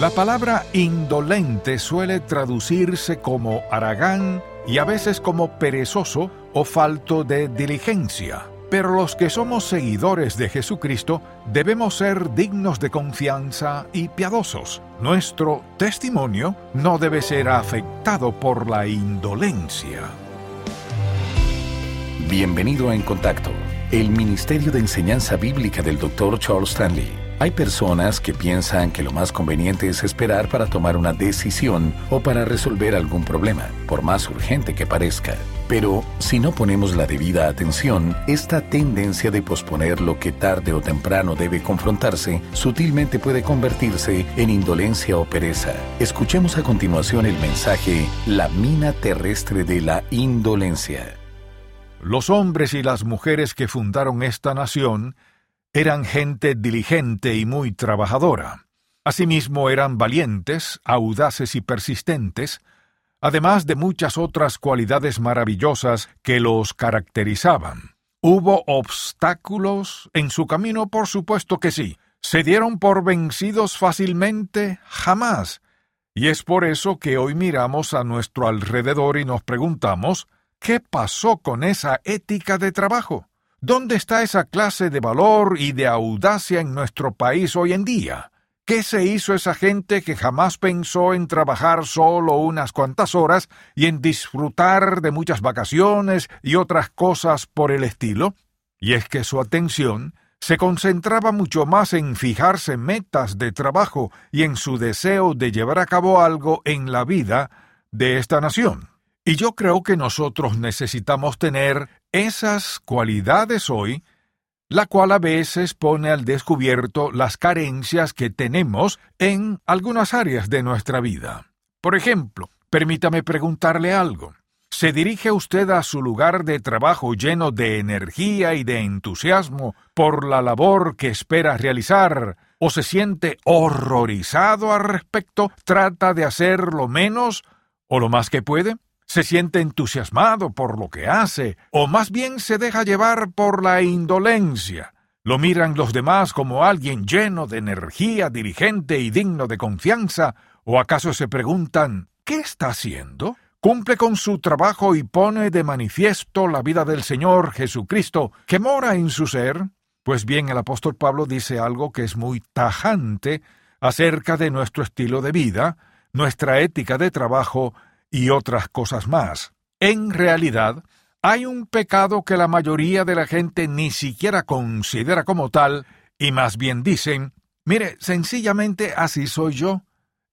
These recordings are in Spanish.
La palabra indolente suele traducirse como aragán y a veces como perezoso o falto de diligencia. Pero los que somos seguidores de Jesucristo debemos ser dignos de confianza y piadosos. Nuestro testimonio no debe ser afectado por la indolencia. Bienvenido a En Contacto, el Ministerio de Enseñanza Bíblica del Dr. Charles Stanley. Hay personas que piensan que lo más conveniente es esperar para tomar una decisión o para resolver algún problema, por más urgente que parezca. Pero si no ponemos la debida atención, esta tendencia de posponer lo que tarde o temprano debe confrontarse sutilmente puede convertirse en indolencia o pereza. Escuchemos a continuación el mensaje La mina terrestre de la indolencia. Los hombres y las mujeres que fundaron esta nación eran gente diligente y muy trabajadora. Asimismo eran valientes, audaces y persistentes, además de muchas otras cualidades maravillosas que los caracterizaban. ¿Hubo obstáculos en su camino? Por supuesto que sí. ¿Se dieron por vencidos fácilmente? Jamás. Y es por eso que hoy miramos a nuestro alrededor y nos preguntamos, ¿qué pasó con esa ética de trabajo? ¿Dónde está esa clase de valor y de audacia en nuestro país hoy en día? ¿Qué se hizo esa gente que jamás pensó en trabajar solo unas cuantas horas y en disfrutar de muchas vacaciones y otras cosas por el estilo? Y es que su atención se concentraba mucho más en fijarse metas de trabajo y en su deseo de llevar a cabo algo en la vida de esta nación. Y yo creo que nosotros necesitamos tener esas cualidades hoy, la cual a veces pone al descubierto las carencias que tenemos en algunas áreas de nuestra vida. Por ejemplo, permítame preguntarle algo. ¿Se dirige usted a su lugar de trabajo lleno de energía y de entusiasmo por la labor que espera realizar? ¿O se siente horrorizado al respecto? ¿Trata de hacer lo menos o lo más que puede? Se siente entusiasmado por lo que hace, o más bien se deja llevar por la indolencia. Lo miran los demás como alguien lleno de energía, dirigente y digno de confianza, o acaso se preguntan ¿qué está haciendo? ¿Cumple con su trabajo y pone de manifiesto la vida del Señor Jesucristo que mora en su ser? Pues bien, el apóstol Pablo dice algo que es muy tajante acerca de nuestro estilo de vida, nuestra ética de trabajo y otras cosas más. En realidad, hay un pecado que la mayoría de la gente ni siquiera considera como tal, y más bien dicen, mire, sencillamente así soy yo.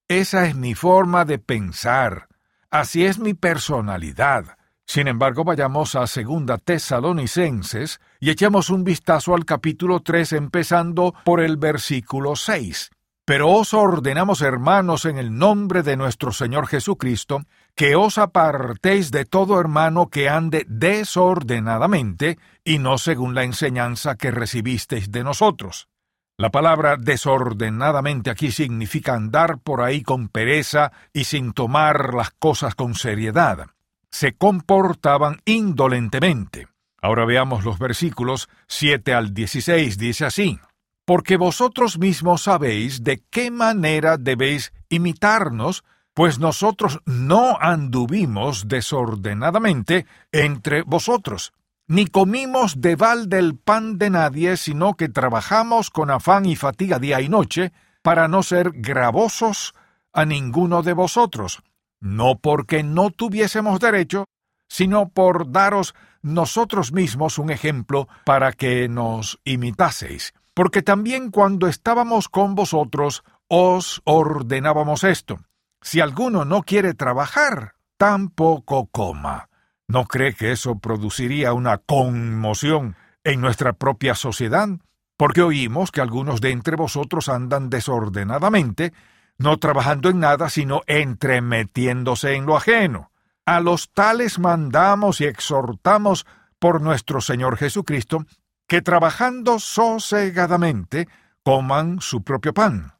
Esa es mi forma de pensar. Así es mi personalidad. Sin embargo, vayamos a Segunda Tesalonicenses y echemos un vistazo al capítulo 3 empezando por el versículo 6. Pero os ordenamos, hermanos, en el nombre de nuestro Señor Jesucristo, que os apartéis de todo hermano que ande desordenadamente y no según la enseñanza que recibisteis de nosotros. La palabra desordenadamente aquí significa andar por ahí con pereza y sin tomar las cosas con seriedad. Se comportaban indolentemente. Ahora veamos los versículos 7 al 16. Dice así porque vosotros mismos sabéis de qué manera debéis imitarnos, pues nosotros no anduvimos desordenadamente entre vosotros, ni comimos de balde el pan de nadie, sino que trabajamos con afán y fatiga día y noche, para no ser gravosos a ninguno de vosotros, no porque no tuviésemos derecho, sino por daros nosotros mismos un ejemplo para que nos imitaseis porque también cuando estábamos con vosotros os ordenábamos esto. Si alguno no quiere trabajar, tampoco coma. ¿No cree que eso produciría una conmoción en nuestra propia sociedad? Porque oímos que algunos de entre vosotros andan desordenadamente, no trabajando en nada, sino entremetiéndose en lo ajeno. A los tales mandamos y exhortamos por nuestro Señor Jesucristo, que trabajando sosegadamente coman su propio pan.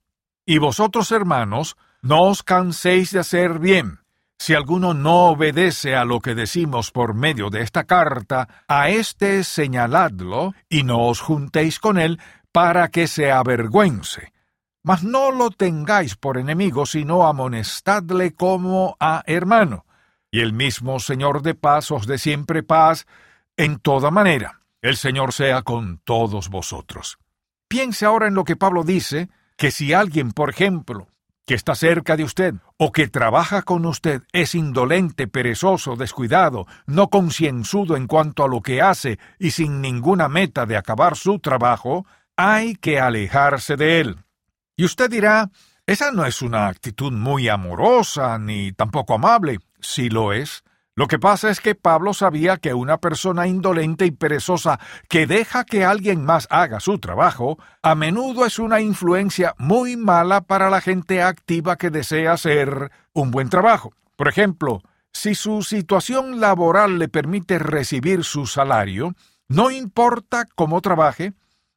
Y vosotros, hermanos, no os canséis de hacer bien. Si alguno no obedece a lo que decimos por medio de esta carta, a éste señaladlo y no os juntéis con él para que se avergüence. mas no lo tengáis por enemigo, sino amonestadle como a hermano. Y el mismo Señor de paz os dé siempre paz en toda manera. El Señor sea con todos vosotros. Piense ahora en lo que Pablo dice, que si alguien, por ejemplo, que está cerca de usted o que trabaja con usted es indolente, perezoso, descuidado, no concienzudo en cuanto a lo que hace y sin ninguna meta de acabar su trabajo, hay que alejarse de él. Y usted dirá, esa no es una actitud muy amorosa ni tampoco amable. Sí lo es. Lo que pasa es que Pablo sabía que una persona indolente y perezosa que deja que alguien más haga su trabajo, a menudo es una influencia muy mala para la gente activa que desea hacer un buen trabajo. Por ejemplo, si su situación laboral le permite recibir su salario, no importa cómo trabaje,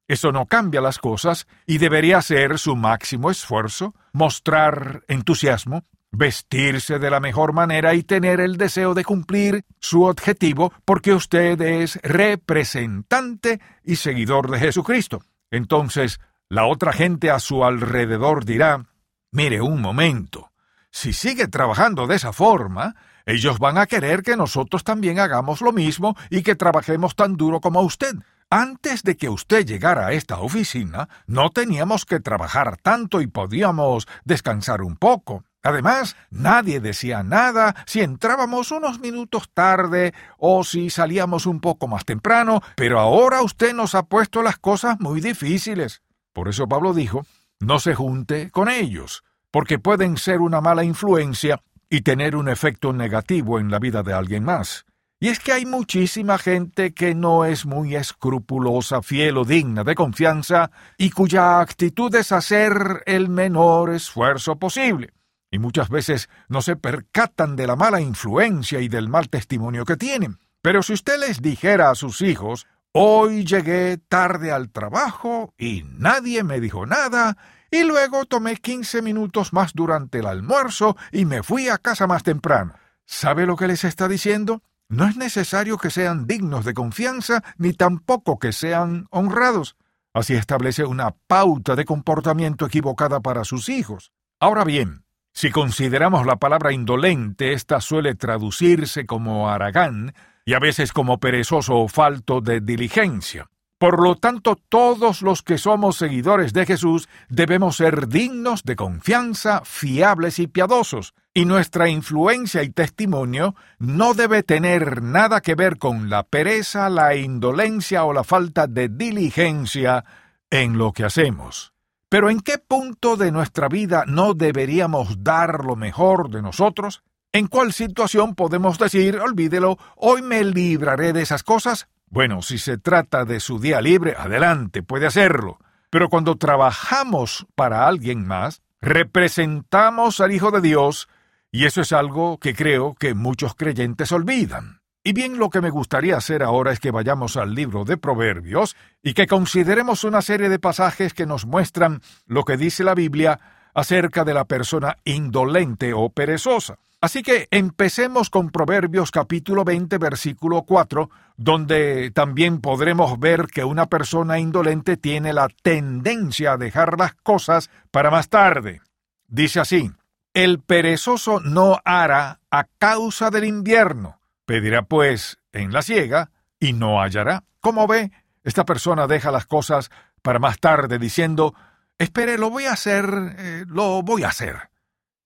eso no cambia las cosas y debería ser su máximo esfuerzo, mostrar entusiasmo, vestirse de la mejor manera y tener el deseo de cumplir su objetivo porque usted es representante y seguidor de Jesucristo. Entonces, la otra gente a su alrededor dirá, mire un momento, si sigue trabajando de esa forma, ellos van a querer que nosotros también hagamos lo mismo y que trabajemos tan duro como usted. Antes de que usted llegara a esta oficina, no teníamos que trabajar tanto y podíamos descansar un poco. Además, nadie decía nada si entrábamos unos minutos tarde o si salíamos un poco más temprano, pero ahora usted nos ha puesto las cosas muy difíciles. Por eso Pablo dijo, no se junte con ellos, porque pueden ser una mala influencia y tener un efecto negativo en la vida de alguien más. Y es que hay muchísima gente que no es muy escrupulosa, fiel o digna de confianza, y cuya actitud es hacer el menor esfuerzo posible y muchas veces no se percatan de la mala influencia y del mal testimonio que tienen. Pero si usted les dijera a sus hijos, hoy llegué tarde al trabajo y nadie me dijo nada, y luego tomé quince minutos más durante el almuerzo y me fui a casa más temprano. ¿Sabe lo que les está diciendo? No es necesario que sean dignos de confianza, ni tampoco que sean honrados. Así establece una pauta de comportamiento equivocada para sus hijos. Ahora bien, si consideramos la palabra indolente, esta suele traducirse como aragán y a veces como perezoso o falto de diligencia. Por lo tanto, todos los que somos seguidores de Jesús debemos ser dignos de confianza, fiables y piadosos, y nuestra influencia y testimonio no debe tener nada que ver con la pereza, la indolencia o la falta de diligencia en lo que hacemos. Pero ¿en qué punto de nuestra vida no deberíamos dar lo mejor de nosotros? ¿En cuál situación podemos decir, olvídelo, hoy me libraré de esas cosas? Bueno, si se trata de su día libre, adelante, puede hacerlo. Pero cuando trabajamos para alguien más, representamos al Hijo de Dios, y eso es algo que creo que muchos creyentes olvidan. Y bien lo que me gustaría hacer ahora es que vayamos al libro de Proverbios y que consideremos una serie de pasajes que nos muestran lo que dice la Biblia acerca de la persona indolente o perezosa. Así que empecemos con Proverbios capítulo 20 versículo 4, donde también podremos ver que una persona indolente tiene la tendencia a dejar las cosas para más tarde. Dice así, el perezoso no hará a causa del invierno Pedirá pues en la ciega y no hallará. Como ve, esta persona deja las cosas para más tarde diciendo, espere, lo voy a hacer, eh, lo voy a hacer.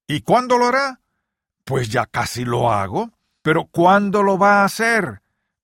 ¿Y cuándo lo hará? Pues ya casi lo hago. Pero ¿cuándo lo va a hacer?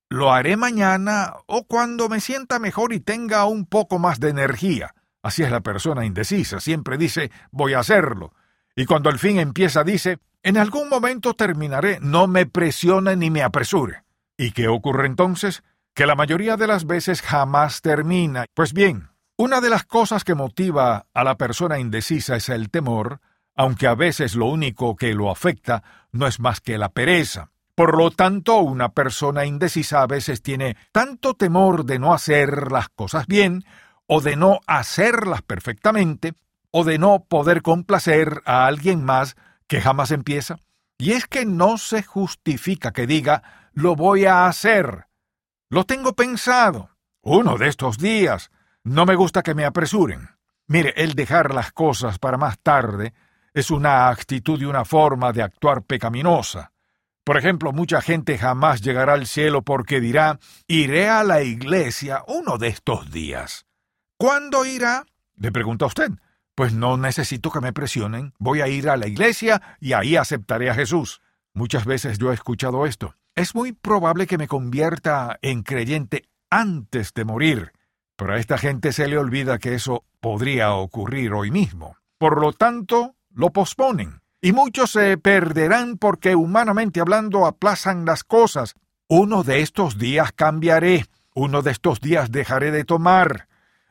Lo haré mañana o cuando me sienta mejor y tenga un poco más de energía. Así es la persona indecisa, siempre dice voy a hacerlo. Y cuando al fin empieza dice en algún momento terminaré, no me presione ni me apresure. ¿Y qué ocurre entonces? Que la mayoría de las veces jamás termina. Pues bien, una de las cosas que motiva a la persona indecisa es el temor, aunque a veces lo único que lo afecta no es más que la pereza. Por lo tanto, una persona indecisa a veces tiene tanto temor de no hacer las cosas bien, o de no hacerlas perfectamente, o de no poder complacer a alguien más que jamás empieza. Y es que no se justifica que diga lo voy a hacer. Lo tengo pensado. Uno de estos días. No me gusta que me apresuren. Mire, el dejar las cosas para más tarde es una actitud y una forma de actuar pecaminosa. Por ejemplo, mucha gente jamás llegará al cielo porque dirá, iré a la iglesia uno de estos días. ¿Cuándo irá? le pregunta usted. Pues no necesito que me presionen, voy a ir a la iglesia y ahí aceptaré a Jesús. Muchas veces yo he escuchado esto. Es muy probable que me convierta en creyente antes de morir, pero a esta gente se le olvida que eso podría ocurrir hoy mismo. Por lo tanto, lo posponen. Y muchos se perderán porque humanamente hablando aplazan las cosas. Uno de estos días cambiaré, uno de estos días dejaré de tomar,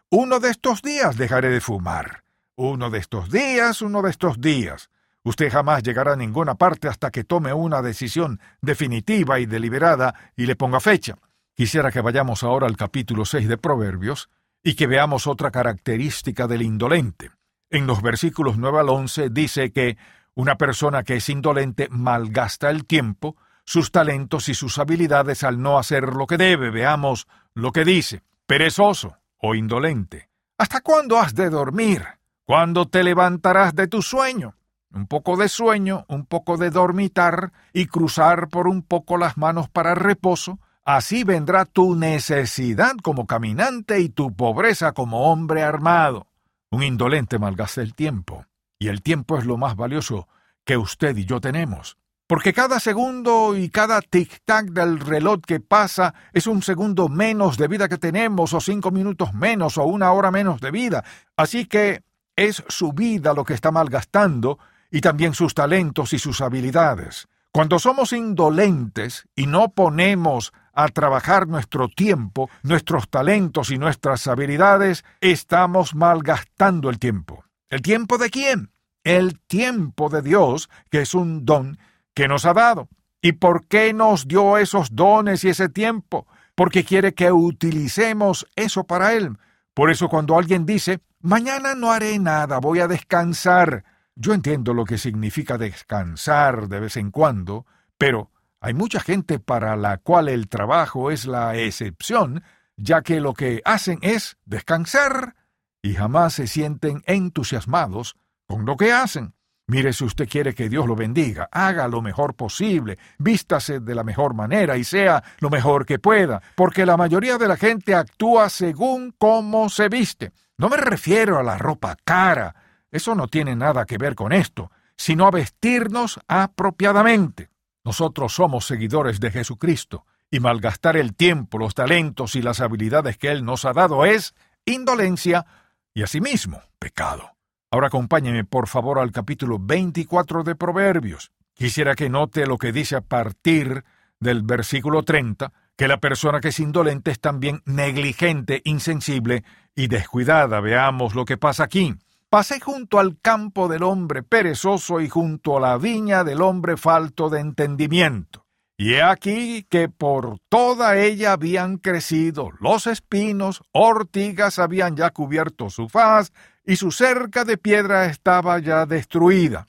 uno de estos días dejaré de fumar, uno de estos días, uno de estos días. Usted jamás llegará a ninguna parte hasta que tome una decisión definitiva y deliberada y le ponga fecha. Quisiera que vayamos ahora al capítulo 6 de Proverbios y que veamos otra característica del indolente. En los versículos 9 al 11 dice que una persona que es indolente malgasta el tiempo, sus talentos y sus habilidades al no hacer lo que debe. Veamos lo que dice. Perezoso o indolente. ¿Hasta cuándo has de dormir? ¿Cuándo te levantarás de tu sueño? Un poco de sueño, un poco de dormitar y cruzar por un poco las manos para reposo, así vendrá tu necesidad como caminante y tu pobreza como hombre armado. Un indolente malgasta el tiempo, y el tiempo es lo más valioso que usted y yo tenemos, porque cada segundo y cada tic-tac del reloj que pasa es un segundo menos de vida que tenemos, o cinco minutos menos, o una hora menos de vida. Así que es su vida lo que está malgastando, y también sus talentos y sus habilidades. Cuando somos indolentes y no ponemos a trabajar nuestro tiempo, nuestros talentos y nuestras habilidades, estamos malgastando el tiempo. ¿El tiempo de quién? El tiempo de Dios, que es un don que nos ha dado. ¿Y por qué nos dio esos dones y ese tiempo? Porque quiere que utilicemos eso para Él. Por eso cuando alguien dice, mañana no haré nada, voy a descansar. Yo entiendo lo que significa descansar de vez en cuando, pero hay mucha gente para la cual el trabajo es la excepción, ya que lo que hacen es descansar y jamás se sienten entusiasmados con lo que hacen. Mire, si usted quiere que Dios lo bendiga, haga lo mejor posible, vístase de la mejor manera y sea lo mejor que pueda, porque la mayoría de la gente actúa según cómo se viste. No me refiero a la ropa cara, eso no tiene nada que ver con esto, sino a vestirnos apropiadamente. Nosotros somos seguidores de Jesucristo, y malgastar el tiempo, los talentos y las habilidades que Él nos ha dado es indolencia y asimismo pecado. Ahora acompáñeme por favor al capítulo 24 de Proverbios. Quisiera que note lo que dice a partir del versículo 30, que la persona que es indolente es también negligente, insensible y descuidada. Veamos lo que pasa aquí. Pasé junto al campo del hombre perezoso y junto a la viña del hombre falto de entendimiento. Y he aquí que por toda ella habían crecido los espinos, ortigas habían ya cubierto su faz, y su cerca de piedra estaba ya destruida.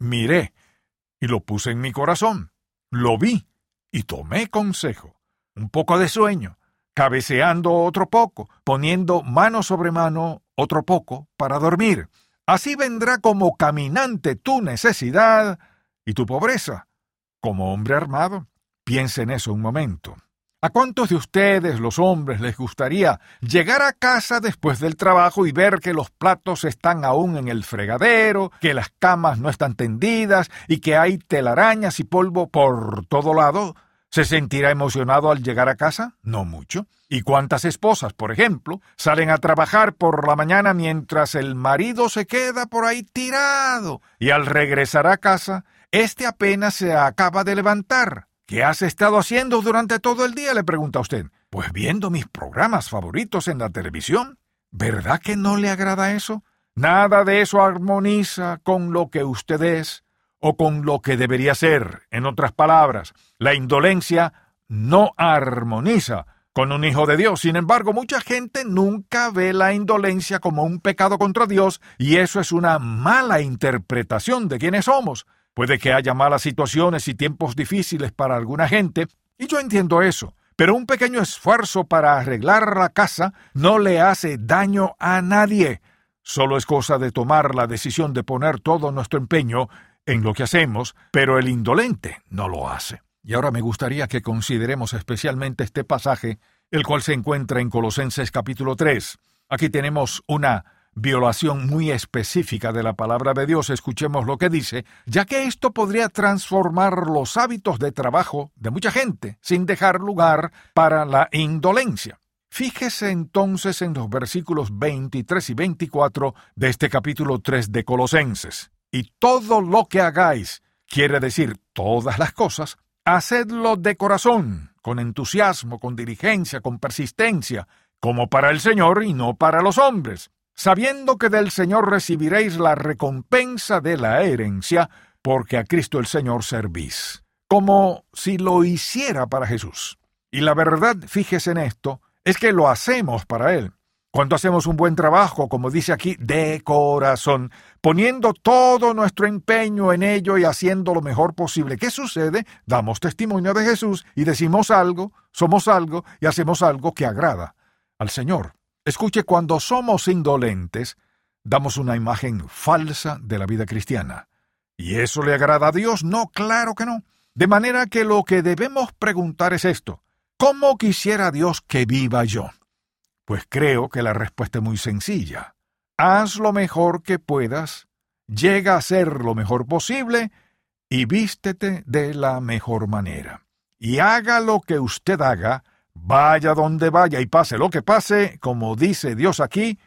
Miré, y lo puse en mi corazón. Lo vi, y tomé consejo. Un poco de sueño, cabeceando otro poco, poniendo mano sobre mano otro poco para dormir. Así vendrá como caminante tu necesidad y tu pobreza, como hombre armado. Piensa en eso un momento. ¿A cuántos de ustedes, los hombres, les gustaría llegar a casa después del trabajo y ver que los platos están aún en el fregadero, que las camas no están tendidas y que hay telarañas y polvo por todo lado? ¿Se sentirá emocionado al llegar a casa? No mucho. ¿Y cuántas esposas, por ejemplo, salen a trabajar por la mañana mientras el marido se queda por ahí tirado y al regresar a casa, éste apenas se acaba de levantar? ¿Qué has estado haciendo durante todo el día? le pregunta usted. Pues viendo mis programas favoritos en la televisión. ¿Verdad que no le agrada eso? Nada de eso armoniza con lo que usted es o con lo que debería ser. En otras palabras, la indolencia no armoniza con un hijo de Dios. Sin embargo, mucha gente nunca ve la indolencia como un pecado contra Dios y eso es una mala interpretación de quiénes somos. Puede que haya malas situaciones y tiempos difíciles para alguna gente, y yo entiendo eso, pero un pequeño esfuerzo para arreglar la casa no le hace daño a nadie. Solo es cosa de tomar la decisión de poner todo nuestro empeño en lo que hacemos, pero el indolente no lo hace. Y ahora me gustaría que consideremos especialmente este pasaje, el cual se encuentra en Colosenses capítulo 3. Aquí tenemos una violación muy específica de la palabra de Dios. Escuchemos lo que dice, ya que esto podría transformar los hábitos de trabajo de mucha gente, sin dejar lugar para la indolencia. Fíjese entonces en los versículos 23 y 24 de este capítulo 3 de Colosenses. Y todo lo que hagáis, quiere decir todas las cosas, hacedlo de corazón, con entusiasmo, con diligencia, con persistencia, como para el Señor y no para los hombres, sabiendo que del Señor recibiréis la recompensa de la herencia, porque a Cristo el Señor servís, como si lo hiciera para Jesús. Y la verdad, fíjese en esto, es que lo hacemos para Él. Cuando hacemos un buen trabajo, como dice aquí, de corazón, poniendo todo nuestro empeño en ello y haciendo lo mejor posible, ¿qué sucede? Damos testimonio de Jesús y decimos algo, somos algo y hacemos algo que agrada al Señor. Escuche, cuando somos indolentes, damos una imagen falsa de la vida cristiana. ¿Y eso le agrada a Dios? No, claro que no. De manera que lo que debemos preguntar es esto. ¿Cómo quisiera Dios que viva yo? Pues creo que la respuesta es muy sencilla. Haz lo mejor que puedas, llega a ser lo mejor posible y vístete de la mejor manera. Y haga lo que usted haga, vaya donde vaya y pase lo que pase, como dice Dios aquí,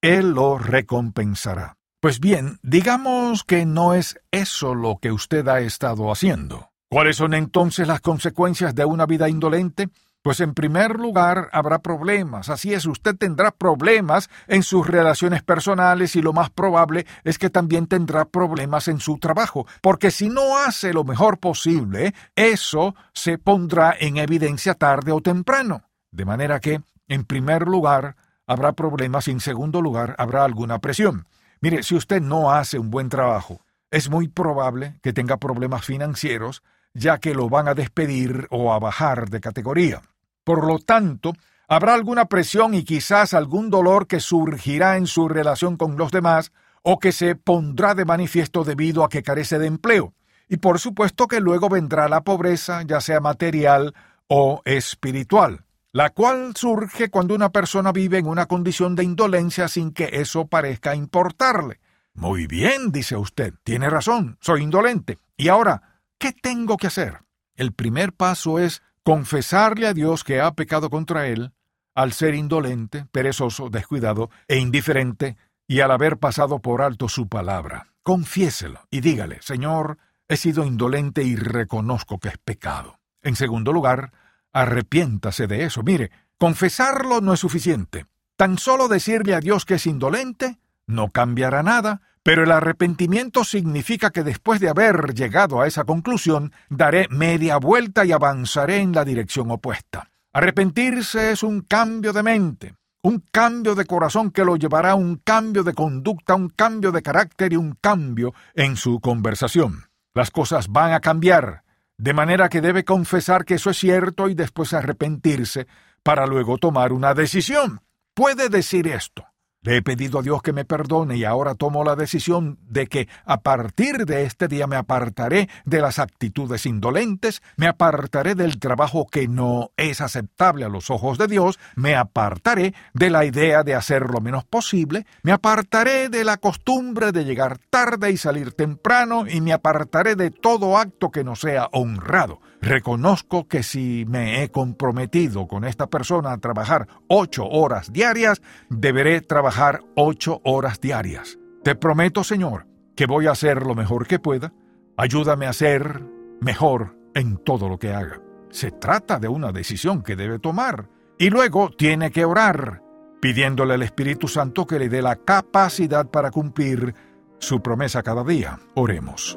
Él lo recompensará. Pues bien, digamos que no es eso lo que usted ha estado haciendo. ¿Cuáles son entonces las consecuencias de una vida indolente? Pues en primer lugar habrá problemas, así es, usted tendrá problemas en sus relaciones personales y lo más probable es que también tendrá problemas en su trabajo, porque si no hace lo mejor posible, eso se pondrá en evidencia tarde o temprano. De manera que, en primer lugar, habrá problemas y en segundo lugar habrá alguna presión. Mire, si usted no hace un buen trabajo, es muy probable que tenga problemas financieros, ya que lo van a despedir o a bajar de categoría. Por lo tanto, habrá alguna presión y quizás algún dolor que surgirá en su relación con los demás o que se pondrá de manifiesto debido a que carece de empleo. Y por supuesto que luego vendrá la pobreza, ya sea material o espiritual, la cual surge cuando una persona vive en una condición de indolencia sin que eso parezca importarle. Muy bien, dice usted, tiene razón, soy indolente. Y ahora, ¿qué tengo que hacer? El primer paso es confesarle a Dios que ha pecado contra él, al ser indolente, perezoso, descuidado e indiferente, y al haber pasado por alto su palabra. Confiéselo y dígale, Señor, he sido indolente y reconozco que es pecado. En segundo lugar, arrepiéntase de eso. Mire, confesarlo no es suficiente. Tan solo decirle a Dios que es indolente no cambiará nada, pero el arrepentimiento significa que después de haber llegado a esa conclusión, daré media vuelta y avanzaré en la dirección opuesta. Arrepentirse es un cambio de mente, un cambio de corazón que lo llevará a un cambio de conducta, un cambio de carácter y un cambio en su conversación. Las cosas van a cambiar, de manera que debe confesar que eso es cierto y después arrepentirse para luego tomar una decisión. Puede decir esto. Le he pedido a Dios que me perdone y ahora tomo la decisión de que a partir de este día me apartaré de las actitudes indolentes, me apartaré del trabajo que no es aceptable a los ojos de Dios, me apartaré de la idea de hacer lo menos posible, me apartaré de la costumbre de llegar tarde y salir temprano y me apartaré de todo acto que no sea honrado. Reconozco que si me he comprometido con esta persona a trabajar ocho horas diarias, deberé trabajar ocho horas diarias. Te prometo, Señor, que voy a hacer lo mejor que pueda. Ayúdame a ser mejor en todo lo que haga. Se trata de una decisión que debe tomar. Y luego tiene que orar, pidiéndole al Espíritu Santo que le dé la capacidad para cumplir su promesa cada día. Oremos.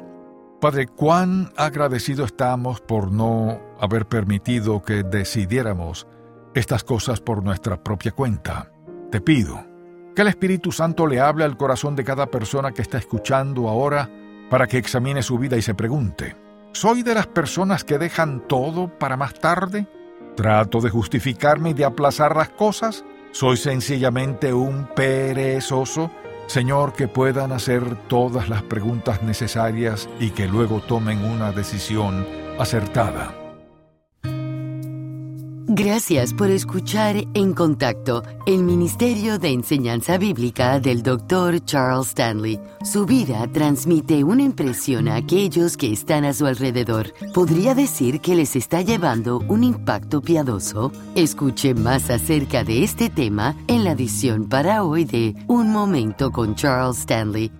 Padre, cuán agradecido estamos por no haber permitido que decidiéramos estas cosas por nuestra propia cuenta. Te pido que el Espíritu Santo le hable al corazón de cada persona que está escuchando ahora para que examine su vida y se pregunte, ¿soy de las personas que dejan todo para más tarde? ¿Trato de justificarme y de aplazar las cosas? ¿Soy sencillamente un perezoso Señor, que puedan hacer todas las preguntas necesarias y que luego tomen una decisión acertada. Gracias por escuchar En Contacto, el Ministerio de Enseñanza Bíblica del Dr. Charles Stanley. Su vida transmite una impresión a aquellos que están a su alrededor. ¿Podría decir que les está llevando un impacto piadoso? Escuche más acerca de este tema en la edición para hoy de Un Momento con Charles Stanley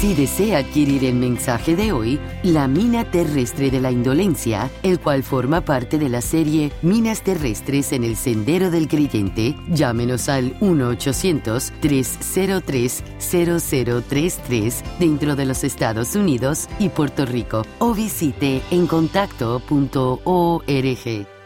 si desea adquirir el mensaje de hoy, La mina terrestre de la indolencia, el cual forma parte de la serie Minas terrestres en el sendero del creyente, llámenos al 1-800-303-0033 dentro de los Estados Unidos y Puerto Rico o visite encontacto.org.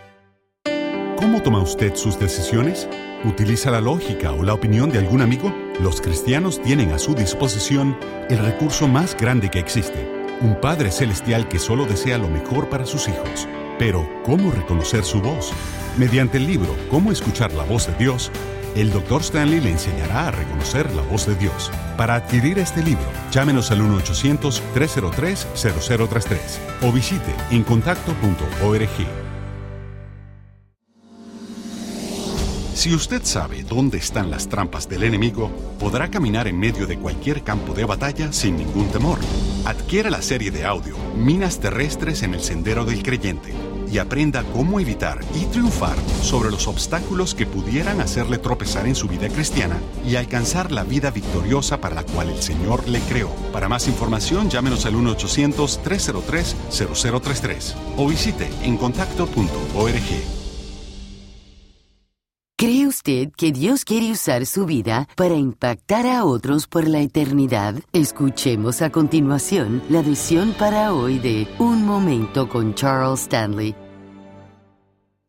¿Cómo toma usted sus decisiones? ¿Utiliza la lógica o la opinión de algún amigo? Los cristianos tienen a su disposición el recurso más grande que existe, un Padre Celestial que solo desea lo mejor para sus hijos. Pero, ¿cómo reconocer su voz? Mediante el libro Cómo escuchar la voz de Dios, el Dr. Stanley le enseñará a reconocer la voz de Dios. Para adquirir este libro, llámenos al 1-800-303-0033 o visite encontacto.org. Si usted sabe dónde están las trampas del enemigo, podrá caminar en medio de cualquier campo de batalla sin ningún temor. Adquiera la serie de audio Minas Terrestres en el Sendero del Creyente y aprenda cómo evitar y triunfar sobre los obstáculos que pudieran hacerle tropezar en su vida cristiana y alcanzar la vida victoriosa para la cual el Señor le creó. Para más información, llámenos al 1-800-303-0033 o visite encontacto.org. ¿Cree usted que Dios quiere usar su vida para impactar a otros por la eternidad? Escuchemos a continuación la edición para hoy de Un Momento con Charles Stanley.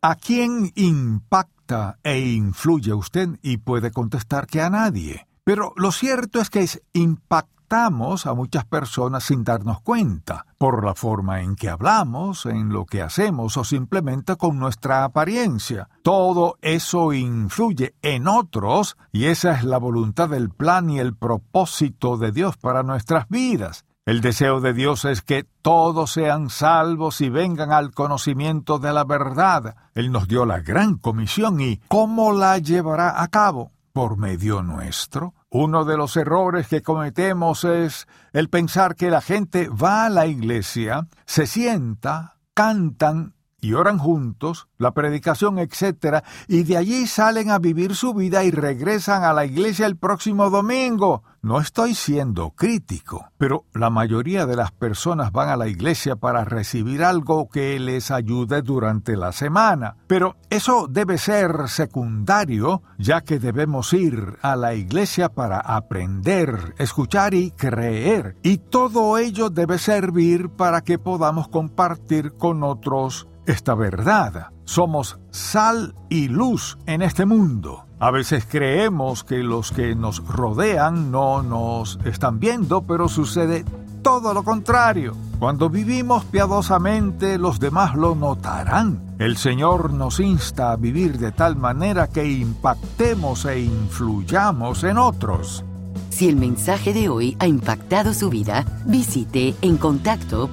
¿A quién impacta e influye usted? Y puede contestar que a nadie. Pero lo cierto es que es impactante a muchas personas sin darnos cuenta, por la forma en que hablamos, en lo que hacemos o simplemente con nuestra apariencia. Todo eso influye en otros y esa es la voluntad del plan y el propósito de Dios para nuestras vidas. El deseo de Dios es que todos sean salvos y vengan al conocimiento de la verdad. Él nos dio la gran comisión y ¿cómo la llevará a cabo? ¿Por medio nuestro? Uno de los errores que cometemos es el pensar que la gente va a la iglesia, se sienta, cantan y oran juntos, la predicación, etc., y de allí salen a vivir su vida y regresan a la iglesia el próximo domingo. No estoy siendo crítico, pero la mayoría de las personas van a la iglesia para recibir algo que les ayude durante la semana. Pero eso debe ser secundario, ya que debemos ir a la iglesia para aprender, escuchar y creer. Y todo ello debe servir para que podamos compartir con otros esta verdad. Somos sal y luz en este mundo. A veces creemos que los que nos rodean no nos están viendo, pero sucede todo lo contrario. Cuando vivimos piadosamente, los demás lo notarán. El Señor nos insta a vivir de tal manera que impactemos e influyamos en otros. Si el mensaje de hoy ha impactado su vida, visite encontacto.org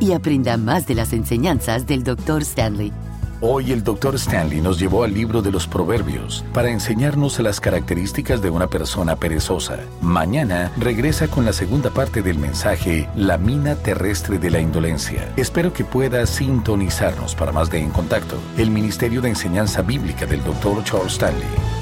y aprenda más de las enseñanzas del Dr. Stanley. Hoy el Dr. Stanley nos llevó al libro de los Proverbios para enseñarnos las características de una persona perezosa. Mañana regresa con la segunda parte del mensaje La mina terrestre de la indolencia. Espero que pueda sintonizarnos para más de En Contacto, el Ministerio de Enseñanza Bíblica del Dr. Charles Stanley.